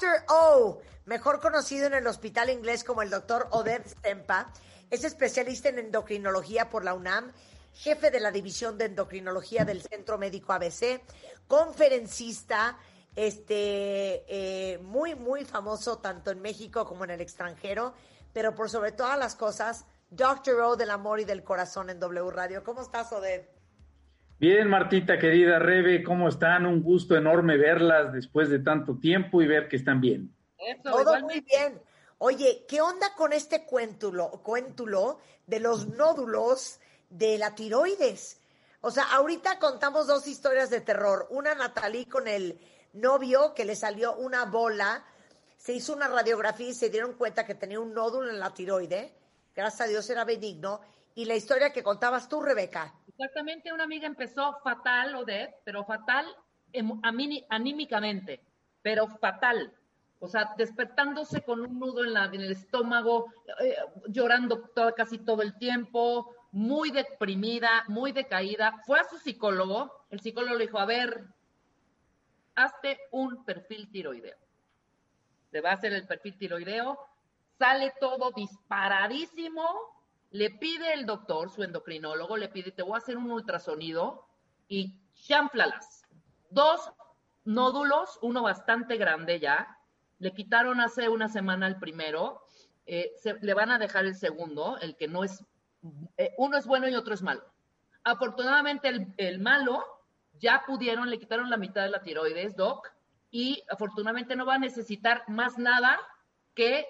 Dr. O, mejor conocido en el hospital inglés como el Dr. Oded Stempa, es especialista en endocrinología por la UNAM, jefe de la división de endocrinología del Centro Médico ABC, conferencista, este, eh, muy, muy famoso tanto en México como en el extranjero, pero por sobre todas las cosas, Dr. O del amor y del corazón en W Radio. ¿Cómo estás, Oded? Bien, Martita, querida Rebe, ¿cómo están? Un gusto enorme verlas después de tanto tiempo y ver que están bien. Todo muy bien. Oye, ¿qué onda con este cuéntulo, cuéntulo de los nódulos de la tiroides? O sea, ahorita contamos dos historias de terror. Una, Natalie con el novio que le salió una bola, se hizo una radiografía y se dieron cuenta que tenía un nódulo en la tiroide. Gracias a Dios era benigno. Y la historia que contabas tú, Rebeca. Exactamente, una amiga empezó fatal, Odette, pero fatal anímicamente, pero fatal. O sea, despertándose con un nudo en, el estómago, eh, llorando casi todo el tiempo, muy deprimida, muy decaída. Fue a su psicólogo, el psicólogo le dijo, a ver, hazte un perfil tiroideo. Le va a hacer el perfil tiroideo, sale todo disparadísimo, le pide el doctor, su endocrinólogo, le pide, te voy a hacer un ultrasonido y chanflalas. Dos nódulos, uno bastante grande ya, le quitaron hace una semana el primero, eh, le van a dejar el segundo, el que no es, eh, uno es bueno y otro es malo. Afortunadamente el, el, malo ya pudieron, le quitaron la mitad de la tiroides, doc, y afortunadamente no va a necesitar más nada que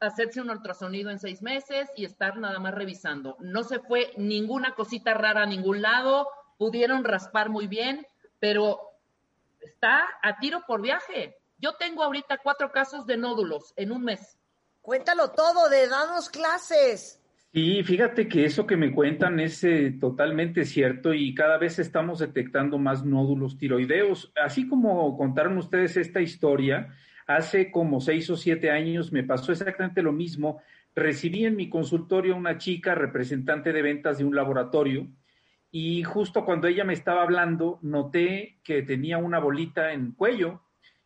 hacerse un ultrasonido en seis meses y estar nada más revisando. No se fue ninguna cosita rara a ningún lado, pudieron raspar muy bien, pero está a tiro por viaje. Yo tengo ahorita cuatro casos de nódulos en un mes. Cuéntalo todo, de danos clases. Sí, fíjate que eso que me cuentan es eh, totalmente cierto y cada vez estamos detectando más nódulos tiroideos. Así como contaron ustedes esta historia, hace como seis o siete años me pasó exactamente lo mismo. Recibí en mi consultorio una chica representante de ventas de un laboratorio y justo cuando ella me estaba hablando noté que tenía una bolita en cuello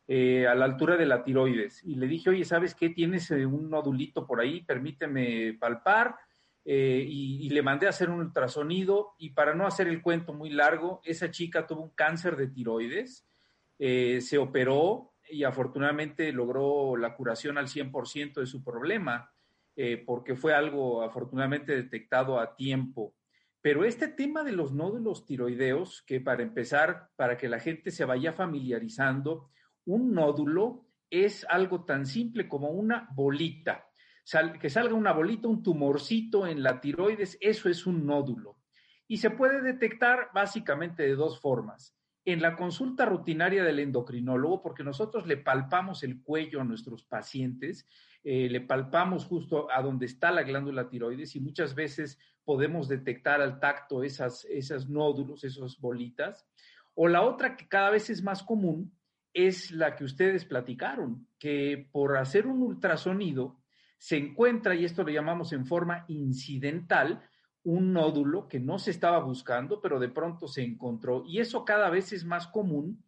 eh, a la altura de la tiroides. Y le dije, oye, ¿sabes qué? Tienes eh, un nodulito por ahí, permíteme palpar. Eh, y, le mandé a hacer un ultrasonido. Y para no hacer el cuento muy largo, esa chica tuvo un cáncer de tiroides, se operó y afortunadamente logró la curación al 100% de su problema, porque fue algo afortunadamente detectado a tiempo. Pero este tema de los nódulos tiroideos, que para empezar, para que la gente se vaya familiarizando, un nódulo es algo tan simple como una bolita. Que salga una bolita, un tumorcito en la tiroides, eso es un nódulo. Y se puede detectar básicamente de dos formas. En la consulta rutinaria del endocrinólogo, porque nosotros le palpamos el cuello a nuestros pacientes, eh, le palpamos justo a donde está la glándula tiroides y muchas veces podemos detectar al tacto esas, esas nódulos, esas bolitas. O la otra que cada vez es más común es la que ustedes platicaron, que por hacer un ultrasonido se encuentra, y esto lo llamamos en forma incidental, un nódulo que no se estaba buscando, pero de pronto se encontró. Y eso cada vez es más común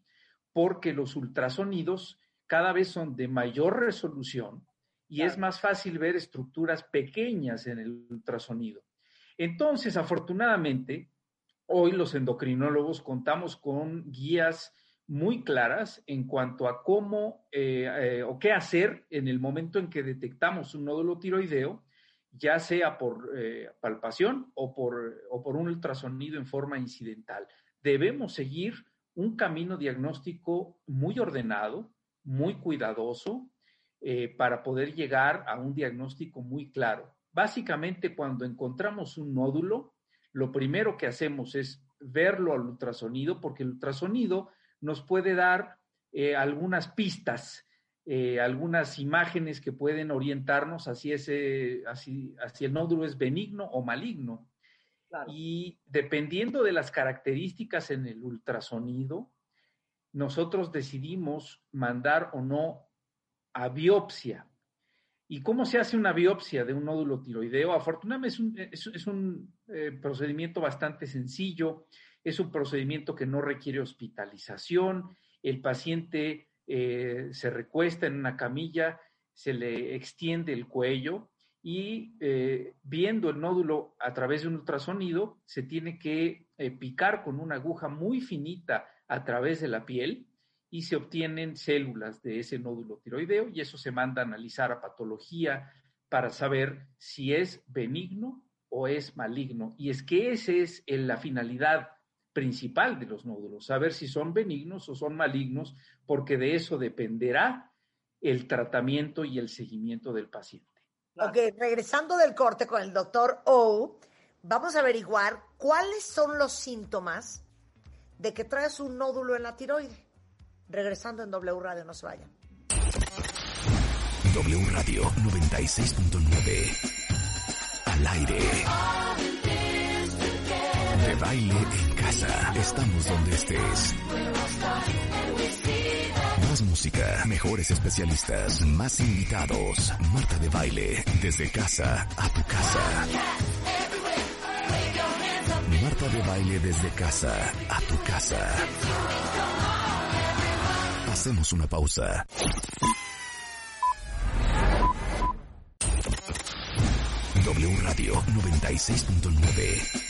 porque los ultrasonidos cada vez son de mayor resolución y es más fácil ver estructuras pequeñas en el ultrasonido. Entonces, afortunadamente, hoy los endocrinólogos contamos con guías muy claras en cuanto a cómo eh, eh, o qué hacer en el momento en que detectamos un nódulo tiroideo, ya sea por eh, palpación o por, o por un ultrasonido en forma incidental. Debemos seguir un camino diagnóstico muy ordenado, muy cuidadoso, para poder llegar a un diagnóstico muy claro. Básicamente, cuando encontramos un nódulo, lo primero que hacemos es verlo al ultrasonido, porque el ultrasonido nos puede dar eh, algunas pistas. Eh, algunas imágenes que pueden orientarnos hacia, ese, así hacia el nódulo es benigno o maligno. Y dependiendo de las características en el ultrasonido, nosotros decidimos mandar o no a biopsia. ¿Y cómo se hace una biopsia de un nódulo tiroideo? Afortunadamente es un, eh, procedimiento bastante sencillo, es un procedimiento que no requiere hospitalización, el paciente eh, se recuesta en una camilla, se le extiende el cuello y eh, viendo el nódulo a través de un ultrasonido, se tiene que picar con una aguja muy finita a través de la piel y se obtienen células de ese nódulo tiroideo y eso se manda a analizar a patología para saber si es benigno o es maligno. Y es que esa es la finalidad principal de los nódulos, saber si son benignos o son malignos, porque de eso dependerá el tratamiento y el seguimiento del paciente. Ok, regresando del corte con el doctor O, vamos a averiguar cuáles son los síntomas de que traes un nódulo en la tiroide. Regresando en W Radio, no se vayan. W Radio 96.9. Al aire. Baile en casa. Estamos donde estés. Más música, mejores especialistas, más invitados. Marta de baile, desde casa a tu casa. Marta de baile desde casa a tu casa. Hacemos una pausa. W Radio 96.9.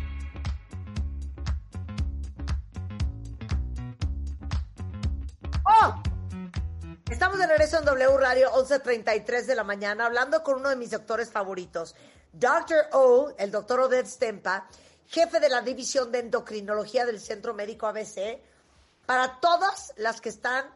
Radio 11.33 de la mañana hablando con uno de mis doctores favoritos, Dr. O, el doctor Oded Stempa, jefe de la División de Endocrinología del Centro Médico ABC, para todas las que están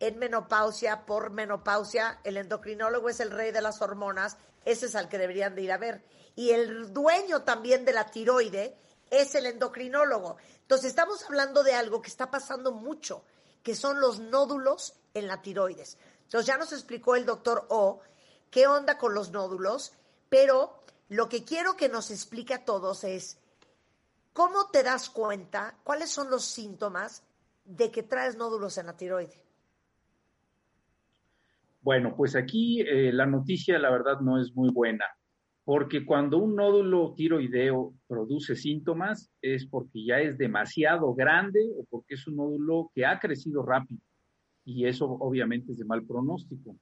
en menopausia, por menopausia, el endocrinólogo es el rey de las hormonas, ese es al que deberían de ir a ver. Y el dueño también de la tiroide es el endocrinólogo. Entonces estamos hablando de algo que está pasando mucho, que son los nódulos en la tiroides. Entonces ya nos explicó el doctor O qué onda con los nódulos, pero lo que quiero que nos explique a todos es cómo te das cuenta, cuáles son los síntomas de que traes nódulos en la tiroide. Bueno, pues aquí eh, la noticia, la verdad, no es muy buena, porque cuando un nódulo tiroideo produce síntomas es porque ya es demasiado grande o porque es un nódulo que ha crecido rápido, y eso obviamente es de mal pronóstico.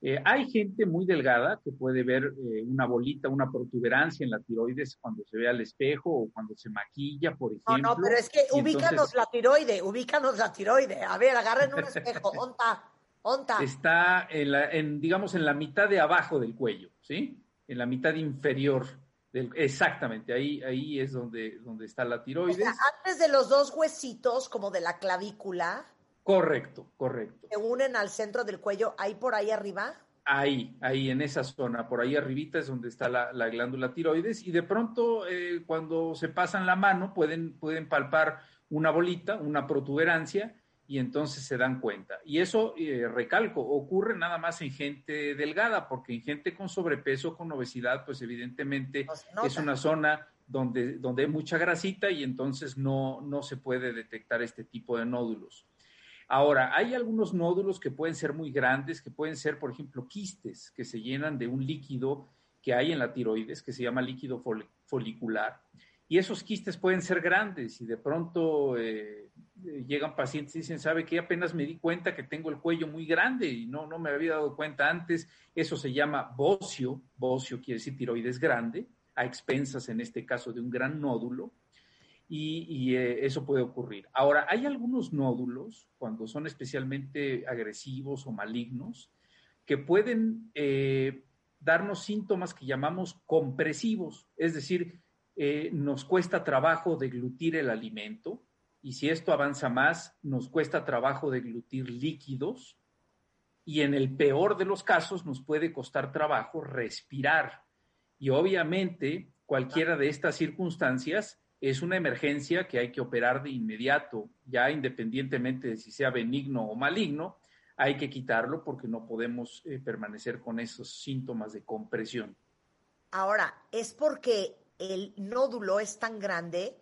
Eh, hay gente muy delgada que puede ver eh, una bolita, una protuberancia en la tiroides cuando se ve al espejo o cuando se maquilla, por ejemplo. No, no, pero es que ubícanos la tiroide, ubícanos la tiroide. A ver, agarren un espejo, onta. Está en, la, en, digamos, en la mitad de abajo del cuello, ¿sí? En la mitad inferior. Del, exactamente, ahí, ahí es donde, donde está la tiroides. O sea, antes de los dos huesitos, como de la clavícula. Correcto, correcto. Se unen al centro del cuello, ahí por ahí arriba. Ahí, ahí en esa zona, por ahí arribita es donde está la, la glándula tiroides y de pronto eh, cuando se pasan la mano pueden, pueden palpar una bolita, una protuberancia y entonces se dan cuenta. Y eso, eh, recalco, ocurre nada más en gente delgada, porque en gente con sobrepeso, con obesidad, pues evidentemente es una zona donde, donde hay mucha grasita y entonces no, no se puede detectar este tipo de nódulos. Ahora, hay algunos nódulos que pueden ser muy grandes, que pueden ser, por ejemplo, quistes, que se llenan de un líquido que hay en la tiroides, que se llama líquido folicular. Y esos quistes pueden ser grandes y de pronto eh, eh, llegan pacientes y dicen, ¿sabe qué? Apenas me di cuenta que tengo el cuello muy grande y no, no me había dado cuenta antes. Eso se llama bocio. Bocio quiere decir tiroides grande, a expensas en este caso de un gran nódulo. Y, eh, eso puede ocurrir. Ahora, hay algunos nódulos, cuando son especialmente agresivos o malignos, que pueden darnos síntomas que llamamos compresivos, es decir, eh, nos cuesta trabajo deglutir el alimento y si esto avanza más, nos cuesta trabajo deglutir líquidos y en el peor de los casos nos puede costar trabajo respirar. Y obviamente cualquiera de estas circunstancias es una emergencia que hay que operar de inmediato, ya independientemente de si sea benigno o maligno, hay que quitarlo porque no podemos eh, permanecer con esos síntomas de compresión. Ahora, es porque el nódulo es tan grande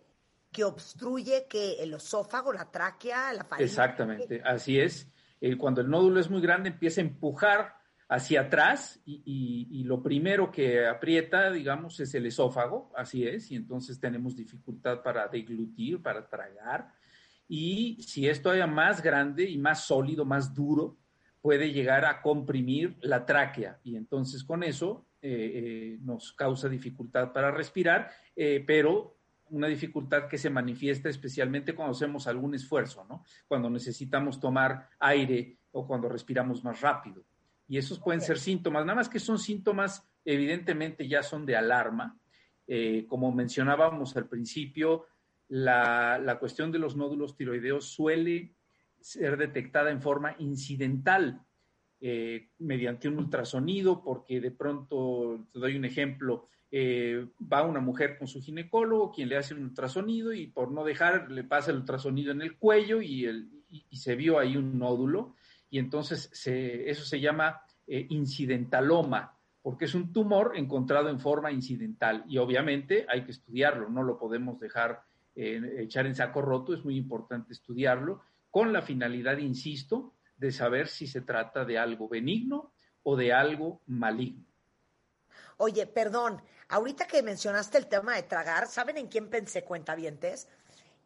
que obstruye que el esófago, la tráquea, la faringe. Exactamente, así es. cuando el nódulo es muy grande empieza a empujar hacia atrás y, lo primero que aprieta, digamos, es el esófago, así es, y entonces tenemos dificultad para deglutir, para tragar. Y si esto haya más grande y más sólido, más duro, puede llegar a comprimir la tráquea y entonces con eso eh, eh, nos causa dificultad para respirar, eh, pero una dificultad que se manifiesta especialmente cuando hacemos algún esfuerzo, ¿no? Cuando necesitamos tomar aire o cuando respiramos más rápido. Y esos pueden ser síntomas, nada más que son síntomas, evidentemente ya son de alarma. como mencionábamos al principio, la, la cuestión de los nódulos tiroideos suele ser detectada en forma incidental eh, mediante un ultrasonido, porque de pronto, te doy un ejemplo, eh, va una mujer con su ginecólogo, quien le hace un ultrasonido y por no dejar le pasa el ultrasonido en el cuello y, el, y, se vio ahí un nódulo y entonces eso se llama eh, incidentaloma, porque es un tumor encontrado en forma incidental y obviamente hay que estudiarlo, no lo podemos dejar echar en saco roto, es muy importante estudiarlo con la finalidad, insisto, de saber si se trata de algo benigno o de algo maligno. Oye, perdón, ahorita que mencionaste el tema de tragar, ¿saben en quién pensé cuentavientes?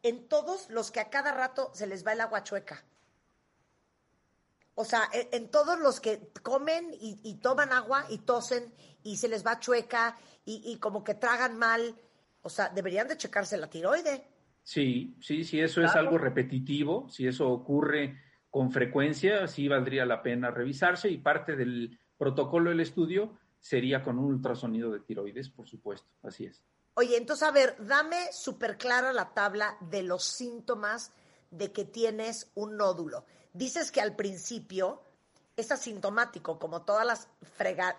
En todos los que a cada rato se les va el agua chueca. O sea, en, todos los que comen y, toman agua y tosen y se les va chueca y, y, como que tragan mal. O sea, deberían de checarse la tiroide. Sí, sí, sí, eso es algo repetitivo, si eso ocurre con frecuencia, sí valdría la pena revisarse y parte del protocolo del estudio sería con un ultrasonido de tiroides, por supuesto, así es. Oye, entonces, a ver, dame súper clara la tabla de los síntomas de que tienes un nódulo. Dices que al principio es asintomático, como todas las,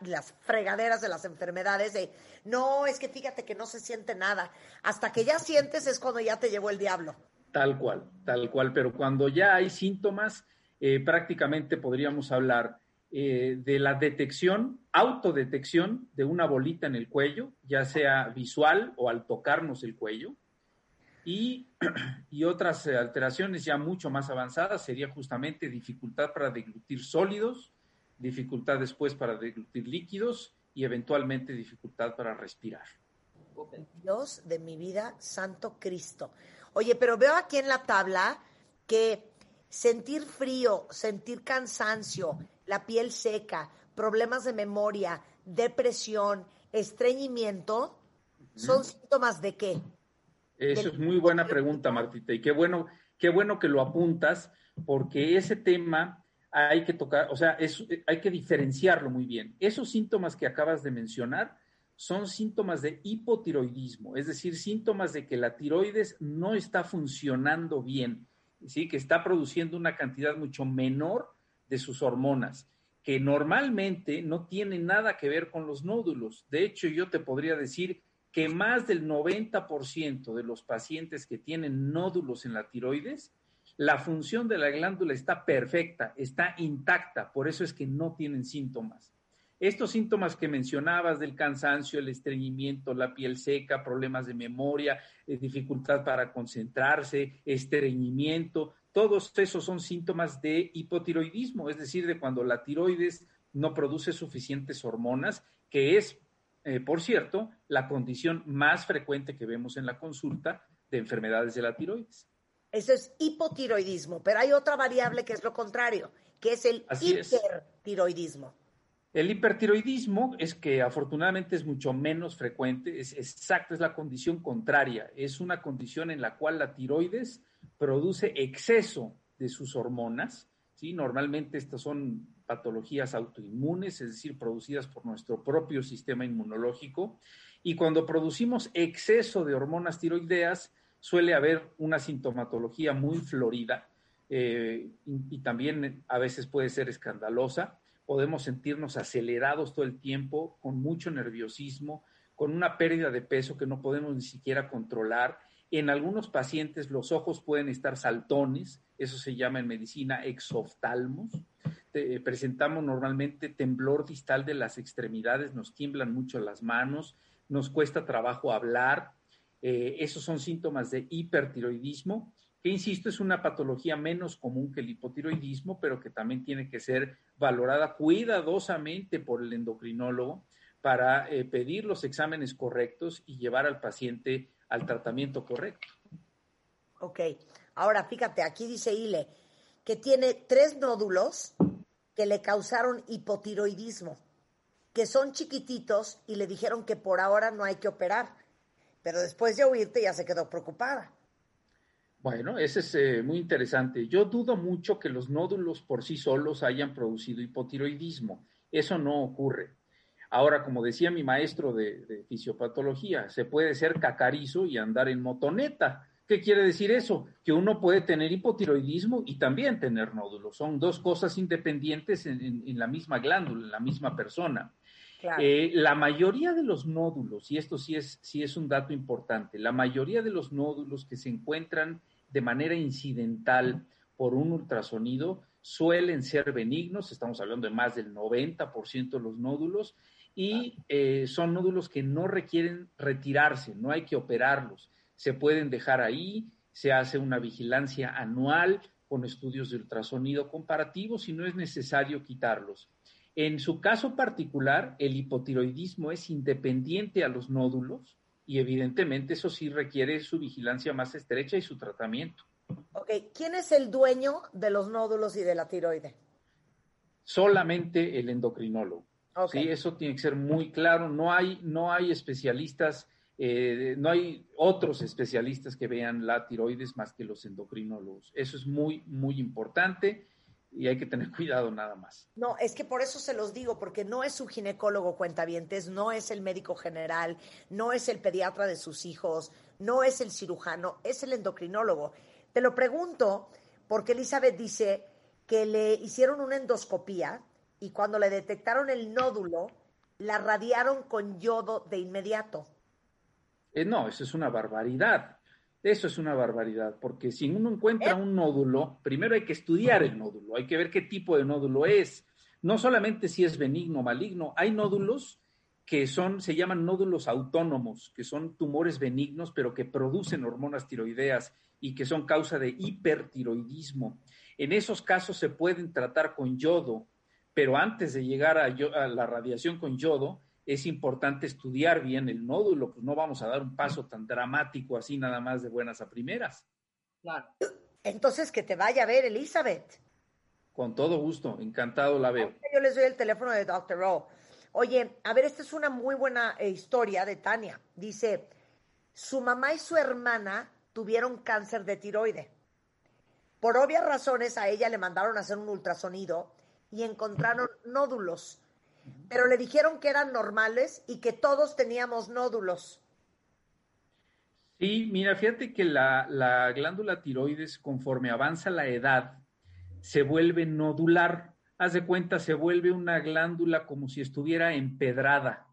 las fregaderas de las enfermedades, de no, es que fíjate que no se siente nada. Hasta que ya sientes es cuando ya te llevó el diablo. Tal cual, tal cual, pero cuando ya hay síntomas, eh, prácticamente podríamos hablar eh, de la detección, autodetección de una bolita en el cuello, ya sea visual o al tocarnos el cuello. Y, y otras alteraciones ya mucho más avanzadas sería justamente dificultad para deglutir sólidos, dificultad después para deglutir líquidos y eventualmente dificultad para respirar. Dios de mi vida, Santo Cristo. Oye, pero veo aquí en la tabla que sentir frío, sentir cansancio, la piel seca, problemas de memoria, depresión, estreñimiento, ¿son síntomas de qué? Eso es muy buena pregunta, Martita, y qué bueno, qué bueno que lo apuntas, porque ese tema hay que tocar, o sea, hay que diferenciarlo muy bien. Esos síntomas que acabas de mencionar son síntomas de hipotiroidismo, es decir, síntomas de que la tiroides no está funcionando bien, ¿sí? que está produciendo una cantidad mucho menor de sus hormonas, que normalmente no tiene nada que ver con los nódulos. De hecho, yo te podría decir que más del 90% de los pacientes que tienen nódulos en la tiroides, la función de la glándula está perfecta, está intacta, por eso es que no tienen síntomas. Estos síntomas que mencionabas del cansancio, el estreñimiento, la piel seca, problemas de memoria, eh, dificultad para concentrarse, estreñimiento, todos esos son síntomas de hipotiroidismo, es decir, de cuando la tiroides no produce suficientes hormonas, que es, eh, por cierto, la condición más frecuente que vemos en la consulta de enfermedades de la tiroides. Eso es hipotiroidismo, pero hay otra variable que es lo contrario, que es el hipertiroidismo. El hipertiroidismo es que afortunadamente es mucho menos frecuente, es exacto, es la condición contraria, es una condición en la cual la tiroides produce exceso de sus hormonas, ¿sí? Normalmente estas son patologías autoinmunes, es decir, producidas por nuestro propio sistema inmunológico. Y cuando producimos exceso de hormonas tiroideas, suele haber una sintomatología muy florida eh, y, y también a veces puede ser escandalosa. Podemos sentirnos acelerados todo el tiempo, con mucho nerviosismo, con una pérdida de peso que no podemos ni siquiera controlar. En algunos pacientes los ojos pueden estar saltones, eso se llama en medicina exoftalmos. Eh, presentamos normalmente temblor distal de las extremidades, nos tiemblan mucho las manos, nos cuesta trabajo hablar. Eh, esos son síntomas de hipertiroidismo, que insisto, es una patología menos común que el hipotiroidismo, pero que también tiene que ser valorada cuidadosamente por el endocrinólogo para eh, pedir los exámenes correctos y llevar al paciente al tratamiento correcto. Ok, ahora fíjate, aquí dice Ile que tiene tres nódulos que le causaron hipotiroidismo, que son chiquititos y le dijeron que por ahora no hay que operar, pero después de oírte ya se quedó preocupada. Bueno, ese es eh, muy interesante. Yo dudo mucho que los nódulos por sí solos hayan producido hipotiroidismo. Eso no ocurre. Ahora, como decía mi maestro de, de, fisiopatología, se puede ser cacarizo y andar en motoneta. ¿Qué quiere decir eso? Que uno puede tener hipotiroidismo y también tener nódulos. Son dos cosas independientes en, en, en la misma glándula, en la misma persona. Claro. Eh, la mayoría de los nódulos, y esto sí es, sí es un dato importante, la mayoría de los nódulos que se encuentran de manera incidental por un ultrasonido suelen ser benignos, estamos hablando de más del 90% de los nódulos, y eh, son nódulos que no requieren retirarse, no hay que operarlos, se pueden dejar ahí, se hace una vigilancia anual con estudios de ultrasonido comparativos y no es necesario quitarlos. En su caso particular, el hipotiroidismo es independiente a los nódulos y evidentemente eso sí requiere su vigilancia más estrecha y su tratamiento. Ok, ¿quién es el dueño de los nódulos y de la tiroide? Solamente el endocrinólogo. Okay. Sí, eso tiene que ser muy claro. No hay, no hay especialistas, eh, no hay otros especialistas que vean la tiroides más que los endocrinólogos. Eso es muy, muy importante y hay que tener cuidado nada más. No, es que por eso se los digo, porque no es su ginecólogo cuentavientes, no es el médico general, no es el pediatra de sus hijos, no es el cirujano, es el endocrinólogo. Te lo pregunto porque Elizabeth dice que le hicieron una endoscopía y cuando le detectaron el nódulo, la radiaron con yodo de inmediato. Eh, no, eso es una barbaridad. Eso es una barbaridad, porque si uno encuentra un nódulo, primero hay que estudiar el nódulo, hay que ver qué tipo de nódulo es. No solamente si es benigno o maligno, hay nódulos que son, se llaman nódulos autónomos, que son tumores benignos, pero que producen hormonas tiroideas y que son causa de hipertiroidismo. En esos casos se pueden tratar con yodo, pero antes de llegar a, a la radiación con yodo, es importante estudiar bien el nódulo, pues no vamos a dar un paso tan dramático así nada más de buenas a primeras. Claro. Entonces que te vaya a ver Elizabeth. Con todo gusto, encantado la veo. Yo les doy el teléfono de Dr. O. Oye, a ver, esta es una muy buena eh, historia de Tania. Dice, su mamá y su hermana tuvieron cáncer de tiroide. Por obvias razones a ella le mandaron a hacer un ultrasonido y encontraron nódulos pero le dijeron que eran normales y que todos teníamos nódulos. Sí, mira, fíjate que la, la glándula tiroides, conforme avanza la edad, se vuelve nodular. Haz de cuenta, se vuelve una glándula como si estuviera empedrada.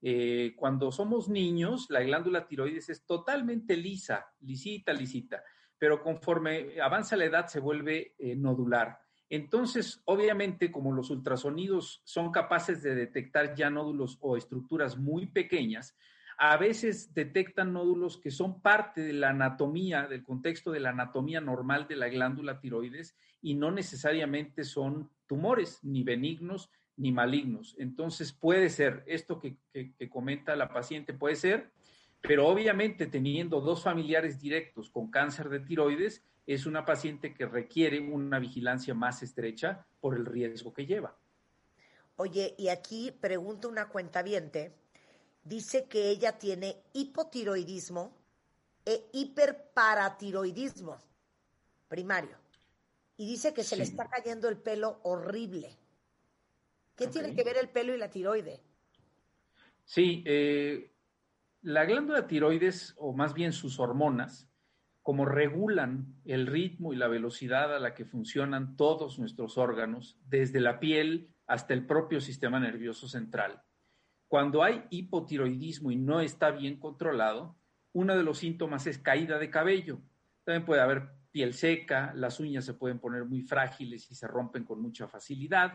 Eh, cuando somos niños, la glándula tiroides es totalmente lisa, lisita, lisita, pero conforme avanza la edad se vuelve eh, nodular. Entonces, obviamente, como los ultrasonidos son capaces de detectar ya nódulos o estructuras muy pequeñas, a veces detectan nódulos que son parte de la anatomía, del contexto de la anatomía normal de la glándula tiroides y no necesariamente son tumores, ni benignos ni malignos. Entonces puede ser, esto que, que, que comenta la paciente puede ser, pero obviamente teniendo dos familiares directos con cáncer de tiroides, es una paciente que requiere una vigilancia más estrecha por el riesgo que lleva. Oye, y aquí pregunta una cuentaviente, dice que ella tiene hipotiroidismo e hiperparatiroidismo primario. Y dice que se sí. le está cayendo el pelo horrible. ¿Qué tiene que ver el pelo y la tiroide? Sí, eh, la glándula tiroides, o más bien sus hormonas, como regulan el ritmo y la velocidad a la que funcionan todos nuestros órganos, desde la piel hasta el propio sistema nervioso central. Cuando hay hipotiroidismo y no está bien controlado, uno de los síntomas es caída de cabello. También puede haber piel seca, las uñas se pueden poner muy frágiles y se rompen con mucha facilidad.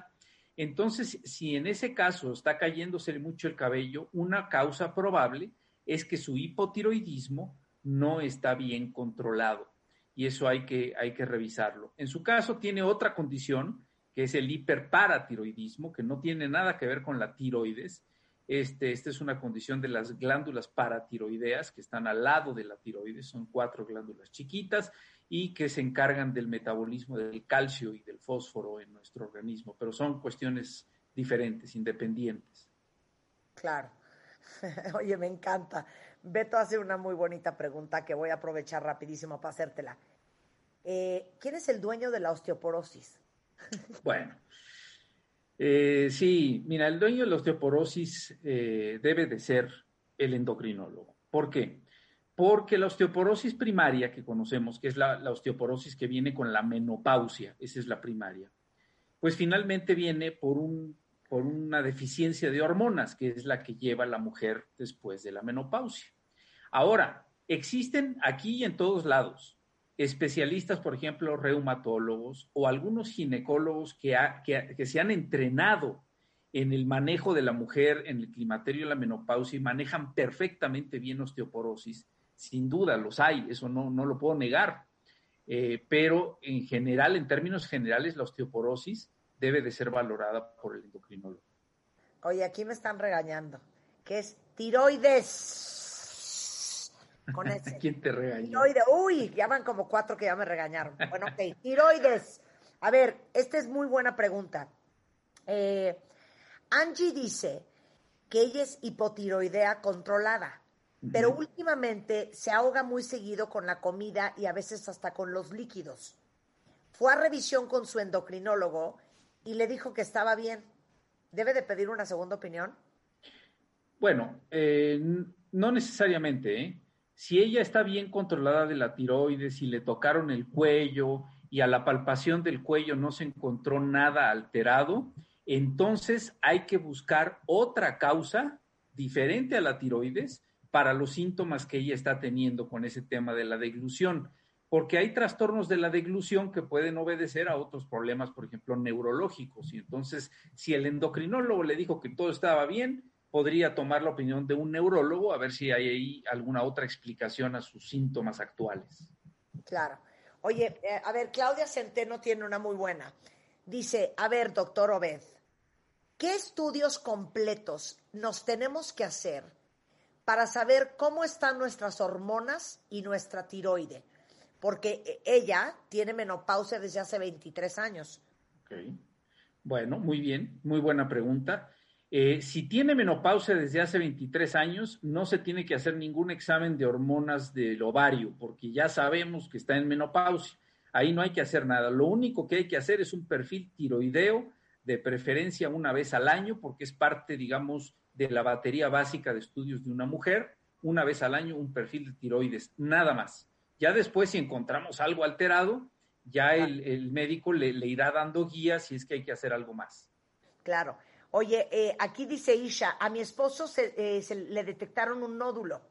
Entonces, si en ese caso está cayéndose mucho el cabello, una causa probable es que su hipotiroidismo no está bien controlado y eso hay que, hay que revisarlo. En su caso tiene otra condición que es el hiperparatiroidismo, que no tiene nada que ver con la tiroides. Este, esta es una condición de las glándulas paratiroideas que están al lado de la tiroides, son cuatro glándulas chiquitas y que se encargan del metabolismo del calcio y del fósforo en nuestro organismo, pero son cuestiones diferentes, independientes. Claro. Oye, me encanta. Beto hace una muy bonita pregunta que voy a aprovechar rapidísimo para hacértela. Eh, ¿Quién es el dueño de la osteoporosis? bueno, eh, sí, mira, el dueño de la osteoporosis eh, debe de ser el endocrinólogo. ¿Por qué? Porque la osteoporosis primaria que conocemos, que es la, la osteoporosis que viene con la menopausia, esa es la primaria, pues finalmente viene por un por una deficiencia de hormonas, que es la que lleva la mujer después de la menopausia. Ahora, existen aquí y en todos lados especialistas, por ejemplo, reumatólogos o algunos ginecólogos que, que, se han entrenado en el manejo de la mujer en el climaterio y la menopausia y manejan perfectamente bien osteoporosis. Sin duda, los hay, eso no, no lo puedo negar. Eh, pero en general, en términos generales, la osteoporosis debe de ser valorada por el endocrinólogo. Oye, aquí me están regañando, que es tiroides. Con ese. ¿Quién te regañó? Tiroides. Uy, ya van como cuatro que ya me regañaron. Bueno, ok, tiroides. A ver, esta es muy buena pregunta. Eh, Angie dice que ella es hipotiroidea controlada, pero últimamente se ahoga muy seguido con la comida y a veces hasta con los líquidos. Fue a revisión con su endocrinólogo y le dijo que estaba bien, ¿debe de pedir una segunda opinión? Bueno, eh, no necesariamente. ¿eh? Si ella está bien controlada de la tiroides, si le tocaron el cuello y a la palpación del cuello no se encontró nada alterado, entonces hay que buscar otra causa diferente a la tiroides para los síntomas que ella está teniendo con ese tema de la deglución porque hay trastornos de la deglución que pueden obedecer a otros problemas, por ejemplo, neurológicos. Y entonces, si el endocrinólogo le dijo que todo estaba bien, podría tomar la opinión de un neurólogo a ver si hay ahí alguna otra explicación a sus síntomas actuales. Claro. Oye, eh, a ver, Claudia Centeno tiene una muy buena. Dice, a ver, doctor Obed, ¿qué estudios completos nos tenemos que hacer para saber cómo están nuestras hormonas y nuestra tiroide? porque ella tiene menopausia desde hace 23 años. Bueno, muy bien, muy buena pregunta. Eh, si tiene menopausia desde hace 23 años, no se tiene que hacer ningún examen de hormonas del ovario, porque ya sabemos que está en menopausia. Ahí no hay que hacer nada. Lo único que hay que hacer es un perfil tiroideo, de preferencia una vez al año, porque es parte, digamos, de la batería básica de estudios de una mujer. Una vez al año un perfil de tiroides, nada más. Ya después, si encontramos algo alterado, ya el, médico le, irá dando guías si es que hay que hacer algo más. Claro. Oye, eh, aquí dice Isha, a mi esposo eh, se, le detectaron un nódulo.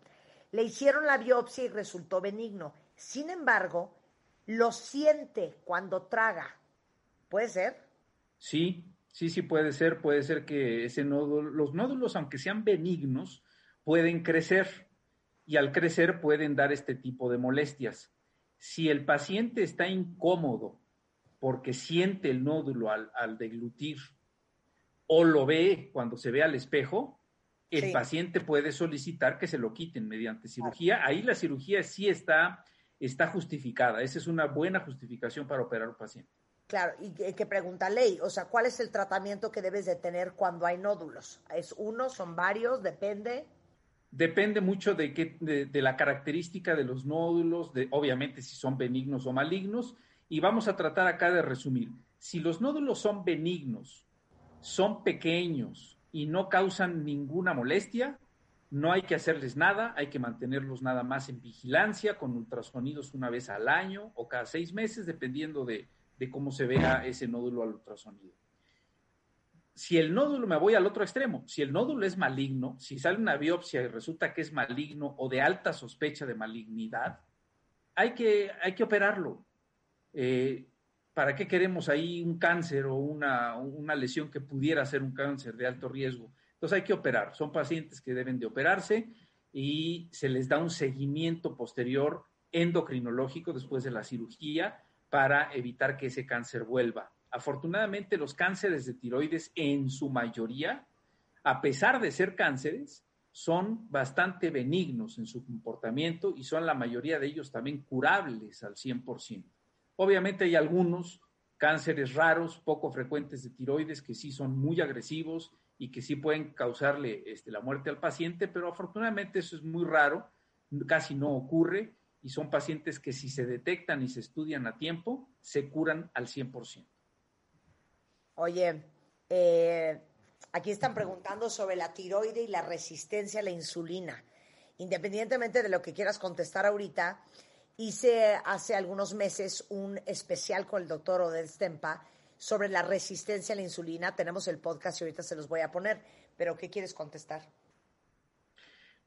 Le hicieron la biopsia y resultó benigno. Sin embargo, lo siente cuando traga. ¿Puede ser? Sí, sí, sí puede ser. Puede ser que ese nódulo, los nódulos, aunque sean benignos, pueden crecer y al crecer pueden dar este tipo de molestias. Si el paciente está incómodo porque siente el nódulo al, deglutir o lo ve cuando se ve al espejo, el paciente puede solicitar que se lo quiten mediante cirugía. Ahí la cirugía sí está, está justificada. Esa es una buena justificación para operar un paciente. Claro, y que, pregunta ley, o sea, ¿cuál es el tratamiento que debes de tener cuando hay nódulos? ¿Es uno, son varios, depende? Depende mucho de, qué, de, la característica de los nódulos, de obviamente si son benignos o malignos, y vamos a tratar acá de resumir. Si los nódulos son benignos son pequeños y no causan ninguna molestia, no hay que hacerles nada, hay que mantenerlos nada más en vigilancia con ultrasonidos una vez al año o cada seis meses, dependiendo de, de cómo se vea ese nódulo al ultrasonido. Si el nódulo, me voy al otro extremo, si el nódulo es maligno, si sale una biopsia y resulta que es maligno o de alta sospecha de malignidad, hay que, hay que operarlo. Eh, ¿Para qué queremos ahí un cáncer o una, una lesión que pudiera ser un cáncer de alto riesgo? Entonces hay que operar. Son pacientes que deben de operarse y se les da un seguimiento posterior endocrinológico después de la cirugía para evitar que ese cáncer vuelva. Afortunadamente, los cánceres de tiroides en su mayoría, a pesar de ser cánceres, son bastante benignos en su comportamiento y son la mayoría de ellos también curables al 100%. Obviamente hay algunos cánceres raros, poco frecuentes de tiroides, que sí son muy agresivos y que sí pueden causarle este, la muerte al paciente, pero afortunadamente eso es muy raro, casi no ocurre y son pacientes que si se detectan y se estudian a tiempo, se curan al 100%. Oye, eh, aquí están preguntando sobre la tiroide y la resistencia a la insulina. Independientemente de lo que quieras contestar ahorita, hice hace algunos meses un especial con el doctor Oded Stempa sobre la resistencia a la insulina. Tenemos el podcast y ahorita se los voy a poner, pero ¿qué quieres contestar?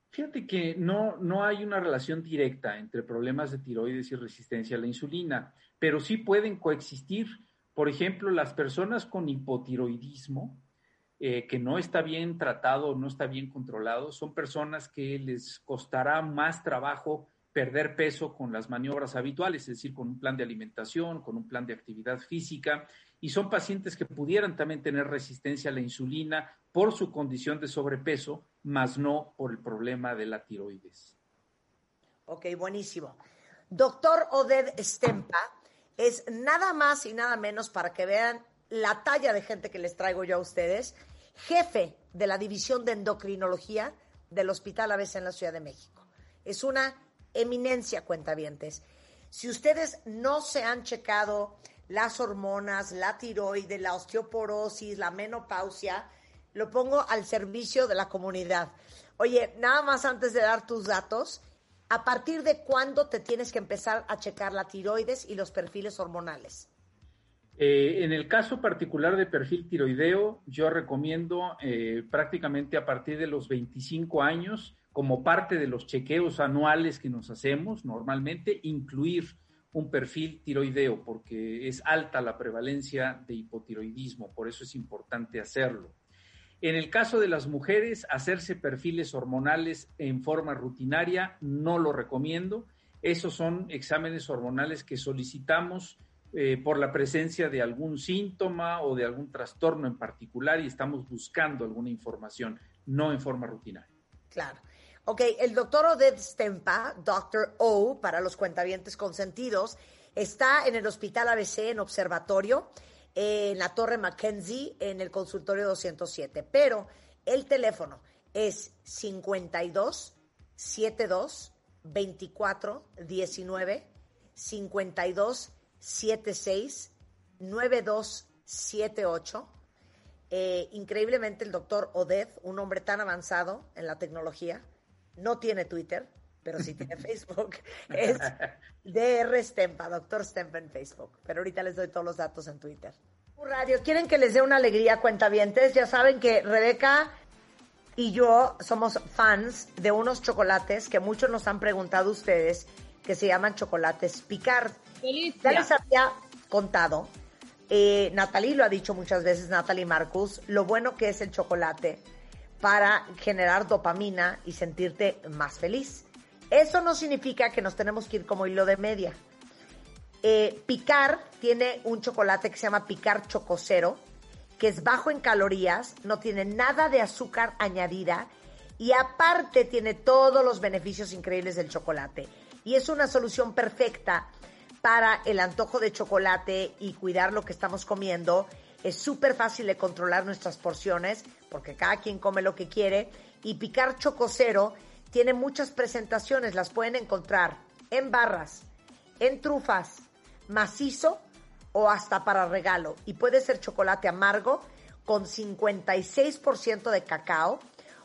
Fíjate que no, no hay una relación directa entre problemas de tiroides y resistencia a la insulina, pero sí pueden coexistir. Por ejemplo, las personas con hipotiroidismo, eh, que no está bien tratado, no está bien controlado, son personas que les costará más trabajo perder peso con las maniobras habituales, es decir, con un plan de alimentación, con un plan de actividad física, y son pacientes que pudieran también tener resistencia a la insulina por su condición de sobrepeso, más no por el problema de la tiroides. Ok, buenísimo. Doctor Oded Stempa es nada más y nada menos para que vean la talla de gente que les traigo yo a ustedes, jefe de la División de Endocrinología del Hospital ABC en la Ciudad de México. Es una eminencia, cuentavientes. Si ustedes no se han checado las hormonas, la tiroide, la osteoporosis, la menopausia, lo pongo al servicio de la comunidad. Oye, nada más antes de dar tus datos, ¿a partir de cuándo te tienes que empezar a checar la tiroides y los perfiles hormonales? Eh, en el caso particular de perfil tiroideo, yo recomiendo eh, prácticamente a partir de los 25 años como parte de los chequeos anuales que nos hacemos normalmente, incluir un perfil tiroideo, porque es alta la prevalencia de hipotiroidismo, por eso es importante hacerlo. En el caso de las mujeres, hacerse perfiles hormonales en forma rutinaria no lo recomiendo. Esos son exámenes hormonales que solicitamos eh, por la presencia de algún síntoma o de algún trastorno en particular y estamos buscando alguna información, no en forma rutinaria. Claro. Ok, el doctor Oded Stempa, Doctor O, para los cuentavientes consentidos, está en el Hospital ABC en Observatorio, en la Torre Mackenzie, en el consultorio 207. Pero el teléfono es 52 72 24 19 52 76 92 78. increíblemente el doctor Oded, un hombre tan avanzado en la tecnología, no tiene Twitter, pero sí tiene Facebook. Es DR Stempa, doctor Stempa en Facebook. Pero ahorita les doy todos los datos en Twitter. Radio, ¿quieren que les dé una alegría, cuentavientes? Ya saben que Rebeca y yo somos fans de unos chocolates que muchos nos han preguntado ustedes, que se llaman chocolates Picard. Ya les había contado, eh, Natalie lo ha dicho muchas veces, Natalie Marcus, lo bueno que es el chocolate para generar dopamina y sentirte más feliz. Eso no significa que nos tenemos que ir como hilo de media. Eh, Picar tiene un chocolate que se llama Picar Chococero, que es bajo en calorías, no tiene nada de azúcar añadida y aparte tiene todos los beneficios increíbles del chocolate. Y es una solución perfecta para el antojo de chocolate y cuidar lo que estamos comiendo es súper fácil de controlar nuestras porciones porque cada quien come lo que quiere. Y picar chococero tiene muchas presentaciones. Las pueden encontrar en barras, en trufas, macizo o hasta para regalo. Y puede ser chocolate amargo con 56% de cacao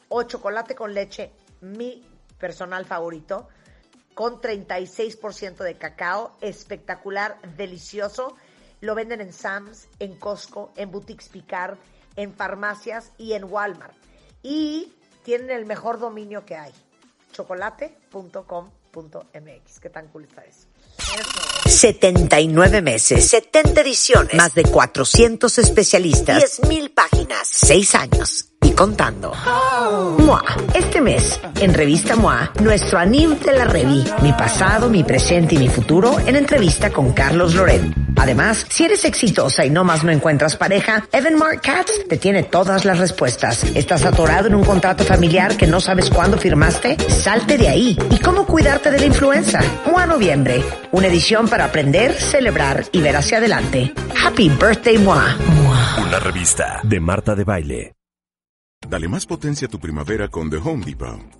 o chocolate con leche, mi personal favorito, con 36% de cacao, espectacular, delicioso. Lo venden en Sam's, en Costco, en Boutiques Picard, en farmacias y en Walmart. Y tienen el mejor dominio que hay, chocolate.com.mx. ¿Qué tan cool está eso? 79 meses, 70 ediciones, más de 400 especialistas, 10.000 páginas, 6 años y contando. MOA. Este mes, en Revista MOA, nuestro anime de la Revi, mi pasado, mi presente y mi futuro, en entrevista con Carlos Loret. Además, si eres exitosa y no más no encuentras pareja, Evan Mark Katz te tiene todas las respuestas. ¿Estás atorado en un contrato familiar que no sabes cuándo firmaste? Salte de ahí. ¿Y cómo cuidarte de la influenza? MOA Noviembre. Una edición para aprender, celebrar y ver hacia adelante. Happy Birthday MOA. Una revista de Marta de Baile. Dale más potencia a tu primavera con The Home Depot.